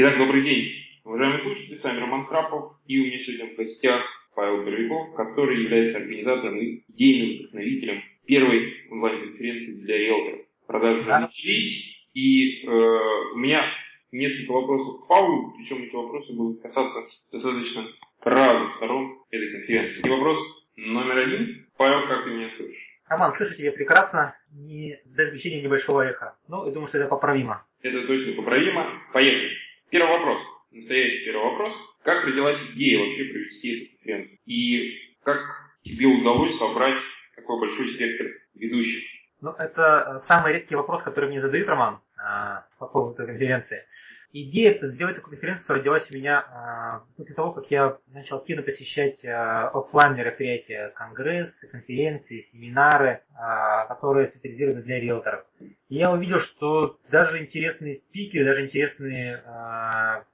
Итак, добрый день, уважаемые слушатели, с вами Роман Храпов, и у меня сегодня в гостях Павел Боровиков, который является организатором и идейным вдохновителем первой онлайн-конференции для риэлторов. Продажи уже начались, и э, у меня несколько вопросов к Павлу, причем эти вопросы будут касаться достаточно разных сторон этой конференции. И вопрос номер один. Павел, как ты меня слышишь? Роман, слышу тебя прекрасно, не, за исключением небольшого эха. Ну, я думаю, что это поправимо. Это точно поправимо. Поехали. Первый вопрос. Настоящий первый вопрос. Как родилась идея вообще провести эту конференцию? И как тебе удалось собрать такой большой спектр ведущих? Ну, это самый редкий вопрос, который мне задают, Роман, а, по поводу этой конференции. Идея сделать такую конференцию родилась у меня а, после того, как я начал активно посещать а, офлайн мероприятия, конгрессы, конференции, семинары, а, которые специализированы для риэлторов. И я увидел, что даже интересные спикеры, даже интересные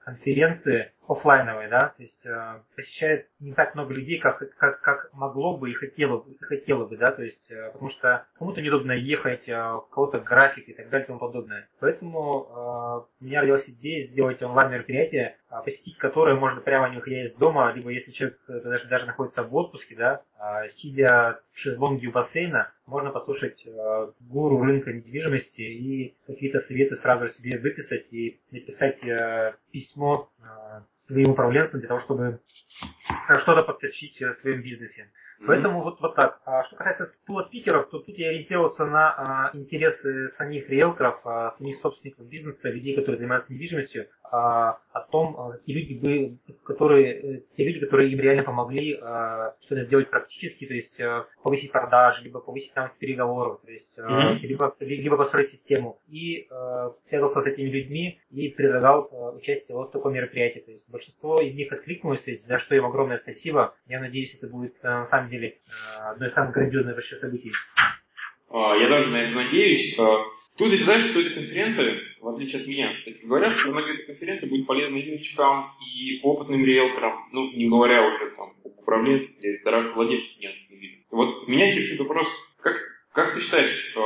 конференции офлайновые, да, то есть э, посещает не так много людей, как, как, как могло бы и хотело, хотело бы, да, то есть, э, потому что кому-то неудобно ехать, э, кого-то график и так далее и тому подобное. Поэтому э, у меня родилась идея сделать онлайн-мероприятие, э, посетить которое можно прямо не выходя из дома, либо если человек даже, даже находится в отпуске, да, э, сидя в шезлонге у бассейна, можно послушать э, гуру рынка недвижимости и какие-то советы сразу себе выписать и написать э, письмо э, своим управленцам для того, чтобы что-то подточить в своем бизнесе. Mm-hmm. Поэтому вот, вот так. А что касается спикеров, то тут я ориентировался на а, интересы самих риэлторов, а, самих собственников бизнеса, людей, которые занимаются недвижимостью, а, о том, а, какие люди были, которые, э, те люди, которые им реально помогли а, что-то сделать практически, то есть а, повысить продажи, либо повысить там переговоры, то есть mm-hmm. либо, либо построить систему. И а, связался с этими людьми и предлагал а, участие вот в таком мероприятии. То есть большинство из них откликнулось, то есть за что им огромное спасибо. Я надеюсь, это будет на самом деле одно из самых грандиозных вообще событий. Я даже на это надеюсь. Тут ты знаешь, что эта конференция, в отличие от меня, кстати, говорят, что многие эта конференция будет полезна и новичкам, и опытным риэлторам, ну, не говоря уже там об управленцах, директорах, владельцах агентских видов. Вот меня интересует вопрос, как, как ты считаешь, э,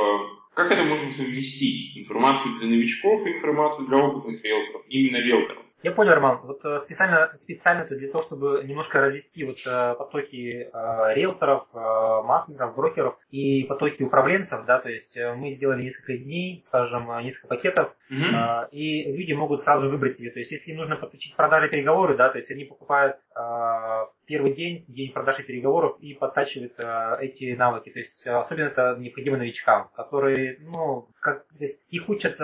как это можно совместить? Информацию для новичков и информацию для опытных риэлторов, именно риэлторов? Я понял, Роман. Вот э, специально, специально это для того, чтобы немножко развести вот э, потоки э, риэлторов, маркетингов, брокеров и потоки управленцев, да, то есть мы сделали несколько дней, скажем, несколько пакетов, mm-hmm. и люди могут сразу выбрать себе. То есть если им нужно подключить продажи переговоры, да, то есть они покупают первый день, день продаж и переговоров и подтачивают эти навыки. То есть особенно это необходимо новичкам, которые, ну, как, то есть их учат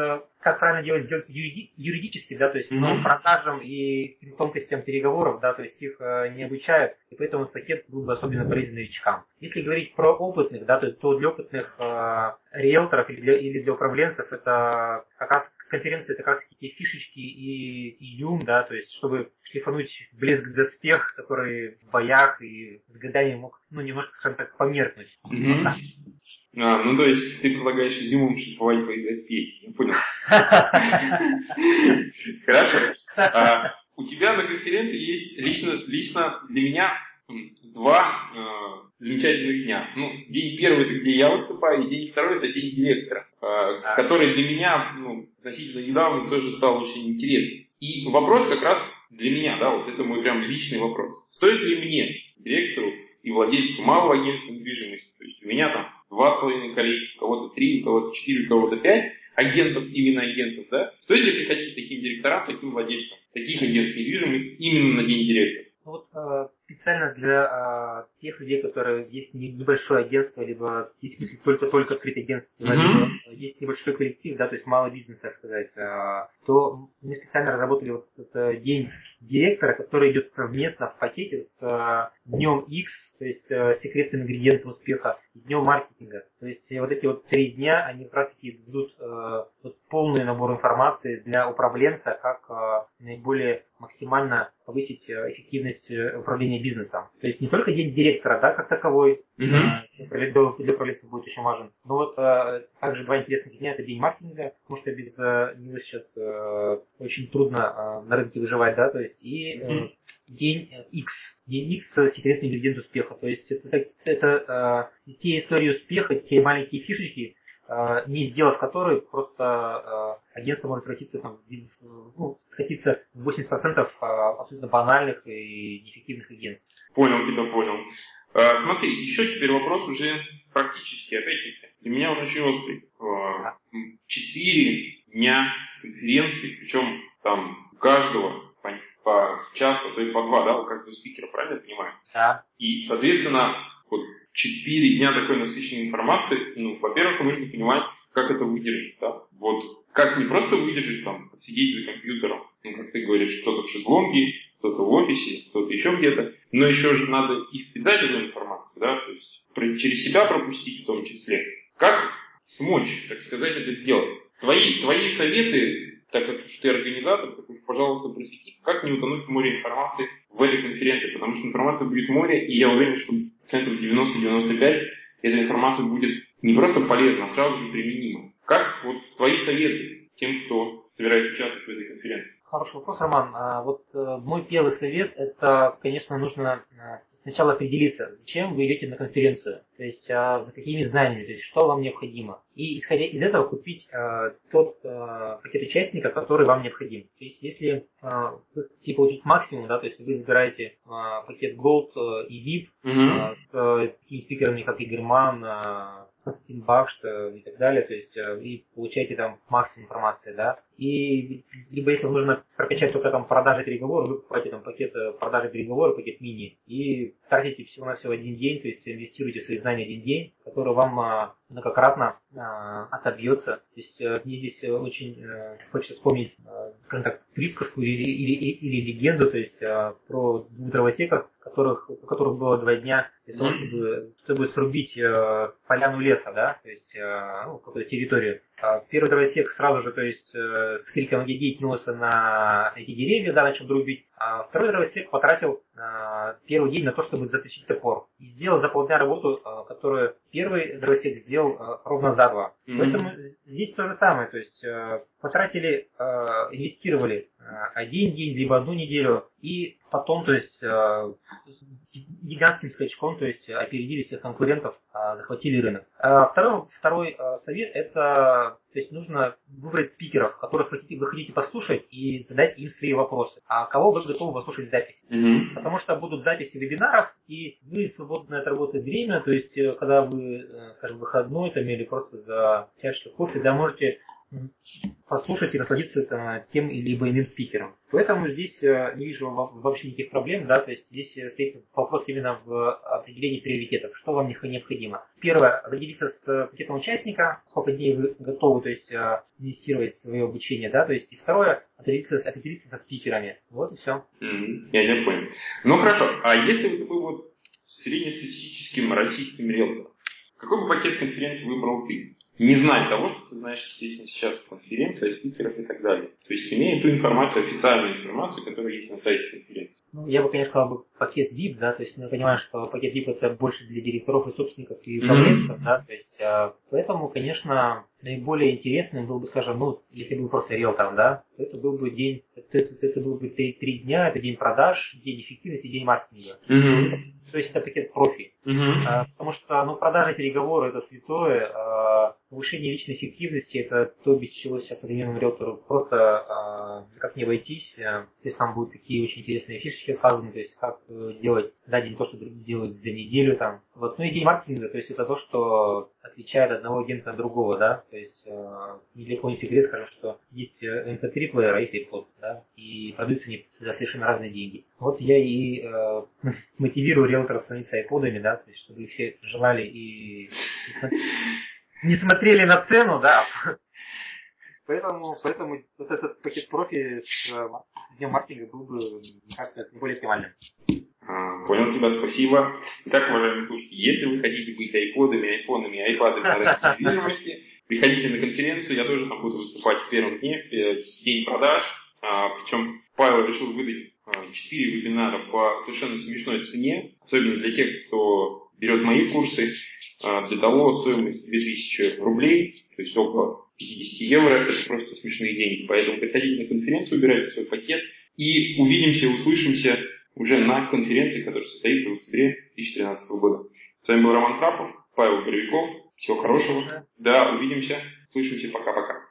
как правильно делать сделки юридически, да, то есть ну, продажам и тонкостям переговоров, да, то есть их э, не обучают, и поэтому этот пакет был бы особенно полезен новичкам. Если говорить про опытных, да, то, то для опытных э, риэлторов или для, или для управленцев это как раз конференция это как раз такие фишечки и изюм, да, то есть чтобы шлифануть блеск доспех, который в боях и с годами мог, ну, немножко, скажем так, померкнуть. Mm-hmm. Вот а, ну то есть ты предлагаешь изюмом шлифовать твои доспехи, я понял. Хорошо. А, у тебя на конференции есть лично, лично для меня два э, замечательных дня. Ну, день первый это где я выступаю, и день второй это день директора, э, который для меня ну, относительно недавно тоже стал очень интересным. И вопрос как раз для меня, да, вот это мой прям личный вопрос. Стоит ли мне, директору и владельцу малого агентства недвижимости, то есть у меня там два с половиной коллеги, у кого-то три, у кого-то четыре, у кого-то пять агентов, именно агентов, да? Стоит ли приходить таким директорам, таким владельцам таких агентств недвижимости именно на день директора? Ну вот э, специально для э, тех людей, которые есть небольшое агентство, либо есть мысль только-только открыть агентство, mm-hmm. либо есть небольшой коллектив, да, то есть мало бизнеса, так сказать, э, то мы специально разработали вот этот день директора, который идет совместно в пакете с э, днем X, то есть э, секретным ингредиентом успеха, и днем маркетинга. То есть вот эти вот три дня, они как раз таки дадут э, вот полный набор информации для управленца, как наиболее максимально повысить эффективность управления бизнесом. То есть не только день директора, да, как таковой, mm-hmm. для, для управленца будет очень важен, но вот два интересных дня это день маркетинга, потому что без э, него сейчас э, очень трудно э, на рынке выживать, да, то есть и э, день X. День X секретный ингредиент успеха. То есть это, это э, те истории успеха, те маленькие фишечки, э, не сделав который, просто э, агентство может превратиться там, в, ну, скатиться в 80% абсолютно банальных и неэффективных агентств. Понял тебя, понял. А, смотри, еще теперь вопрос уже практически, опять-таки. Для меня он очень острый. А, четыре дня конференции, причем там у каждого по, по часу, то есть по два, да, у каждого спикера, правильно я понимаю? Да. И, соответственно, вот четыре дня такой насыщенной информации, ну, во-первых, нужно понимать, как это выдержать, да. Вот как не просто выдержать, там, сидеть за компьютером, ну, как ты говоришь, кто-то в шезлонге, кто-то в офисе, кто-то еще где-то, но еще же надо и впитать эту информацию, да, то есть через себя пропустить в том числе. Смочь, так сказать, это сделать? Твои, твои советы, так как ты организатор, так уж, пожалуйста, просвети, как не утонуть в море информации в этой конференции, потому что информация будет море, и я уверен, что процентов 90-95 эта информация будет не просто полезна, а сразу же применима. Как вот твои советы тем, кто собирается участвовать в этой конференции? Хороший вопрос, Роман. А вот э, мой первый совет, это, конечно, нужно э, сначала определиться, зачем вы идете на конференцию, то есть а, за какими знаниями, то есть что вам необходимо. И исходя из этого купить а, тот а, пакет участника, который вам необходим. То есть если а, вы хотите получить максимум, да, то есть вы забираете а, пакет Gold а, и VIP mm-hmm. а, с а, такими спикерами, как Игорь Ман, а, Бакшт и так далее, то есть вы получаете там максимум информации, да, и либо если нужно прокачать только там продажи переговоры, вы покупаете там пакет э, продажи переговоры, пакет мини, и тратите всего на всего один день, то есть инвестируете свои знания один день, который вам а, многократно а, отобьется. То есть э, мне здесь очень э, хочется вспомнить, скажем так, присказку или, или, или легенду, то есть про двух дровосеков, которых, у которых было два дня для того, чтобы, чтобы срубить э, поляну леса, да, то есть э, ну, какую-то территорию. А первый дровосек сразу же, то есть э, с криком «Эгегей» кинулся на эти деревья, да, начал друбить. А второй дровосек потратил э, первый день на то, чтобы затащить топор. И сделал за полдня работу, э, которую первый дровосек сделал э, ровно за два. Mm-hmm. Поэтому здесь то же самое, то есть э, потратили, э, инвестировали э, один день, либо одну неделю, и потом, то есть э, гигантским скачком, то есть опередили всех конкурентов, э, захватили рынок. А второй, второй э, совет это то есть нужно выбрать спикеров, которых хотите, вы хотите послушать и задать им свои вопросы. А кого вы готовы послушать в записи. Mm-hmm. Потому что будут записи вебинаров, и вы свободное от работы время, то есть когда вы, скажем, выходной там, или просто за чашечкой кофе, да, можете послушать и насладиться там, тем или иным спикером. Поэтому здесь э, не вижу вообще никаких проблем, да, то есть здесь э, стоит вопрос именно в определении приоритетов, что вам необходимо. Первое, определиться с пакетом участника, сколько дней вы готовы, то есть э, инвестировать в свое обучение, да, то есть и второе, определиться, определиться со спикерами. Вот и все. Mm-hmm. Я не понял. Ну хорошо, а если вы такой вот среднестатистическим российским риэлтором, какой бы пакет конференции выбрал ты? Не знать того, что ты знаешь, естественно, сейчас конференция, спикеров и так далее. То есть имея ту информацию, официальную информацию, которая есть на сайте конференции. Ну, я бы, конечно, сказал бы пакет VIP, да, то есть мы понимаем, что пакет VIP это больше для директоров и собственников и управленцев, mm-hmm. да, то есть а, поэтому, конечно, наиболее интересным был бы, скажем, ну, если бы просто риэлтором, да, то это был бы день, это, это, это был бы три, три дня, это день продаж, день эффективности, день маркетинга. Mm-hmm. То есть это пакет профи. Mm-hmm. А, потому что, ну, продажи, переговоры это святое, а, повышение личной эффективности это то, без чего сейчас современному риэлтору просто а, никак не обойтись. А, то есть там будут такие очень интересные фишечки сказаны, то есть как э, делать за день то, что делают за неделю там. Вот. Ну и день маркетинга, то есть это то, что отличает одного агента от другого, да. То есть э, кого не секрет, скажем, что есть MP3 э, плеер, а есть iPod, да, и продаются они за совершенно разные деньги. Вот я и э, мотивирую риэлторов становиться айподами, да, то есть чтобы их все желали и, и не смотрели на цену, да. Поэтому, поэтому вот этот пакет профи с днем маркетинга был бы, мне кажется, наиболее оптимальным. А, понял тебя, спасибо. Итак, уважаемые слушатели, если вы хотите быть айподами, айфонами, айпадами на рынке недвижимости, приходите на конференцию, я тоже там буду выступать в первом дне, в день продаж. А, причем Павел решил выдать 4 а, вебинара по совершенно смешной цене, особенно для тех, кто берет мои курсы. Для того стоимость 2000 рублей, то есть около 50 евро, это просто смешные деньги. Поэтому приходите на конференцию, убирайте свой пакет и увидимся, услышимся уже на конференции, которая состоится в октябре 2013 года. С вами был Роман Крапов, Павел Боровиков. Всего хорошего. Да, увидимся. Слышимся. Пока-пока.